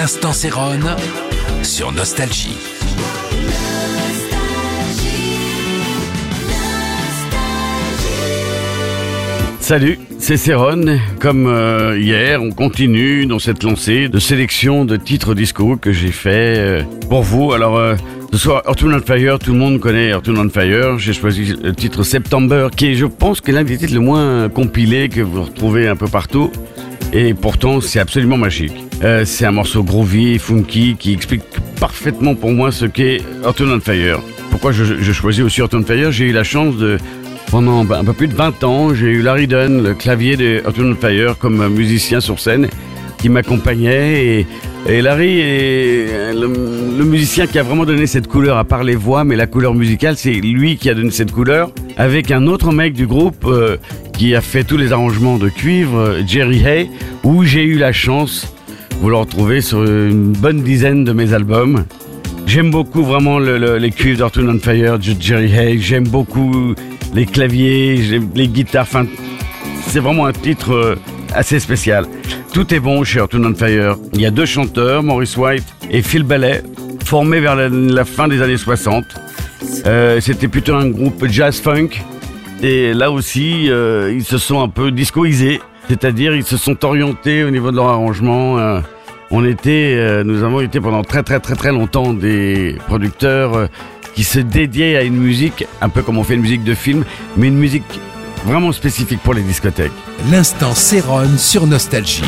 L'instant Céron sur Nostalgie. Salut, c'est Céron. Comme euh, hier, on continue dans cette lancée de sélection de titres disco que j'ai fait euh, pour vous. Alors, euh, ce soir, Earth, Wind and Fire, tout le monde connaît Earth, Wind and Fire. J'ai choisi le titre September, qui est, je pense, l'un des titres le moins compilés que vous retrouvez un peu partout. Et pourtant, c'est absolument magique. Euh, c'est un morceau groovy et funky qui explique parfaitement pour moi ce qu'est Earth, and Fire. Pourquoi je, choisis aussi Earth, and Fire? J'ai eu la chance de pendant un peu plus de 20 ans, j'ai eu Larry Dunn, le clavier de and Fire, comme musicien sur scène, qui m'accompagnait. Et, et Larry est le, le musicien qui a vraiment donné cette couleur, à part les voix, mais la couleur musicale, c'est lui qui a donné cette couleur, avec un autre mec du groupe euh, qui a fait tous les arrangements de cuivre, Jerry Hay, où j'ai eu la chance, vous le retrouvez sur une bonne dizaine de mes albums. J'aime beaucoup vraiment le, le, les cuivres Wind and Fire, de Jerry Hay. J'aime beaucoup les claviers, les guitares. C'est vraiment un titre euh, assez spécial. Tout est bon chez Wind and Fire. Il y a deux chanteurs, Maurice White et Phil Ballet, formés vers la fin des années 60. Euh, C'était plutôt un groupe jazz-funk. Et là aussi, euh, ils se sont un peu discoisés. C'est-à-dire, ils se sont orientés au niveau de leur arrangement. euh, on était, nous avons été pendant très très très très longtemps des producteurs qui se dédiaient à une musique, un peu comme on fait une musique de film, mais une musique vraiment spécifique pour les discothèques. L'instant Céron sur Nostalgie.